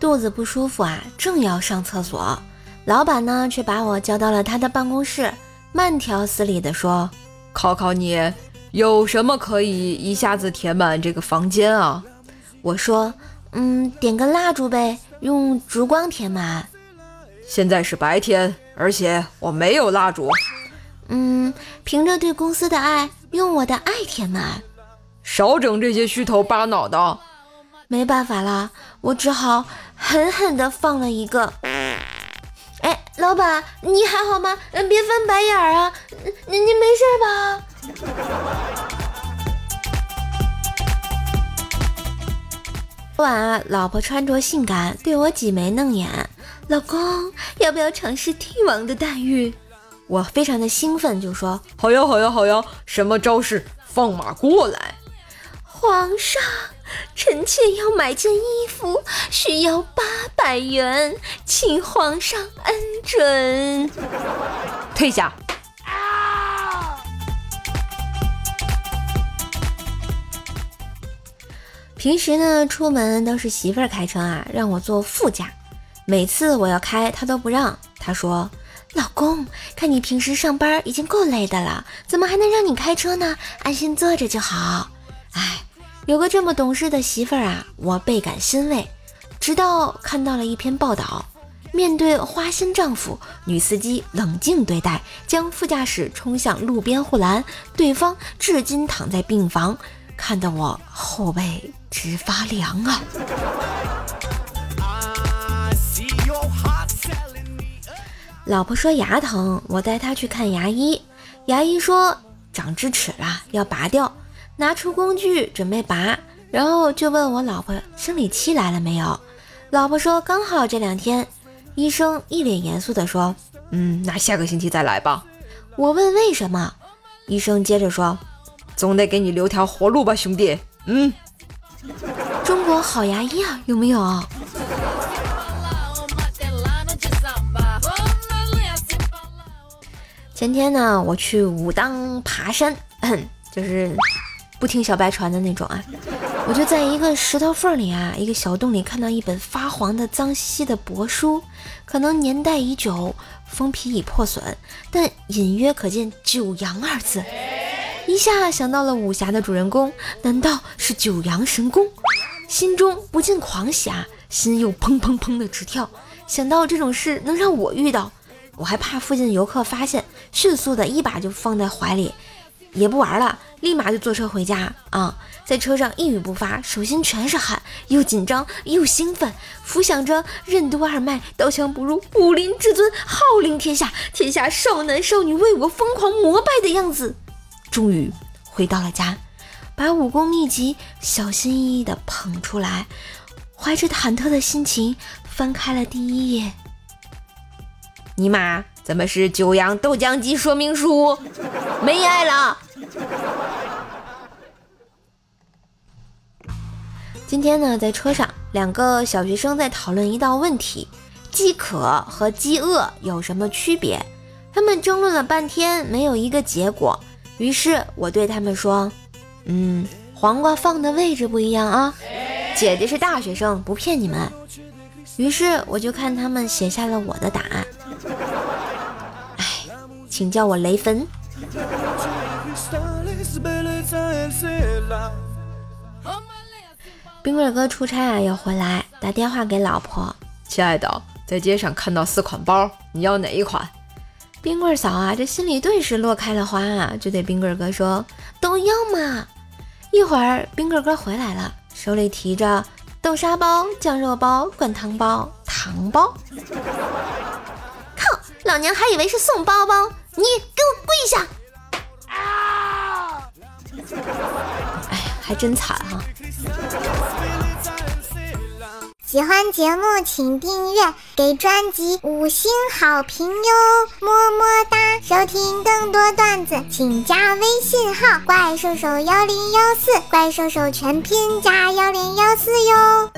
肚子不舒服啊，正要上厕所，老板呢却把我叫到了他的办公室，慢条斯理地说：“考考你，有什么可以一下子填满这个房间啊？”我说：“嗯，点个蜡烛呗，用烛光填满。”现在是白天，而且我没有蜡烛。嗯，凭着对公司的爱，用我的爱填满。少整这些虚头巴脑的。没办法啦，我只好狠狠地放了一个。哎，老板，你还好吗？嗯，别翻白眼儿啊。您您没事吧？昨晚啊，老婆穿着性感，对我挤眉弄眼。老公，要不要尝试帝王的待遇？我非常的兴奋，就说：好呀，好呀，好呀！什么招式？放马过来！皇上，臣妾要买件衣服，需要八百元，请皇上恩准。退下。平时呢，出门都是媳妇儿开车啊，让我坐副驾。每次我要开，她都不让。她说：“老公，看你平时上班已经够累的了，怎么还能让你开车呢？安心坐着就好。”哎，有个这么懂事的媳妇儿啊，我倍感欣慰。直到看到了一篇报道，面对花心丈夫，女司机冷静对待，将副驾驶冲向路边护栏，对方至今躺在病房。看得我后背直发凉啊！老婆说牙疼，我带她去看牙医。牙医说长智齿了，要拔掉。拿出工具准备拔，然后就问我老婆生理期来了没有。老婆说刚好这两天。医生一脸严肃地说：“嗯，那下个星期再来吧。”我问为什么，医生接着说。总得给你留条活路吧，兄弟。嗯，中国好牙医啊，有没有？前天呢，我去武当爬山，就是不听小白传的那种啊。我就在一个石头缝里啊，一个小洞里看到一本发黄的、脏兮兮的帛书，可能年代已久，封皮已破损，但隐约可见“九阳”二字。一下想到了武侠的主人公，难道是九阳神功？心中不禁狂喜啊，心又砰砰砰的直跳。想到这种事能让我遇到，我还怕附近游客发现，迅速的一把就放在怀里，也不玩了，立马就坐车回家啊！在车上一语不发，手心全是汗，又紧张又兴奋，浮想着任督二脉，刀枪不入，武林至尊，号令天下，天下少男少女为我疯狂膜拜的样子。终于回到了家，把武功秘籍小心翼翼地捧出来，怀着忐忑的心情翻开了第一页。尼玛，怎么是九阳豆浆机说明书？没爱了。今天呢，在车上，两个小学生在讨论一道问题：饥渴和饥饿有什么区别？他们争论了半天，没有一个结果。于是我对他们说：“嗯，黄瓜放的位置不一样啊。”姐姐是大学生，不骗你们。于是我就看他们写下了我的答案。哎，请叫我雷芬。冰棍哥出差啊，要回来，打电话给老婆：“亲爱的，在街上看到四款包，你要哪一款？”冰棍嫂啊，这心里顿时落开了花啊，就对冰棍哥说：“都要嘛。”一会儿，冰棍哥回来了，手里提着豆沙包、酱肉包、灌汤包、糖包。靠！老娘还以为是送包包，你给我跪下！啊！哎呀，还真惨哈。喜欢节目请订阅，给专辑五星好评哟，么么哒！收听更多段子，请加微信号怪兽手幺零幺四，怪兽手全拼加幺零幺四哟。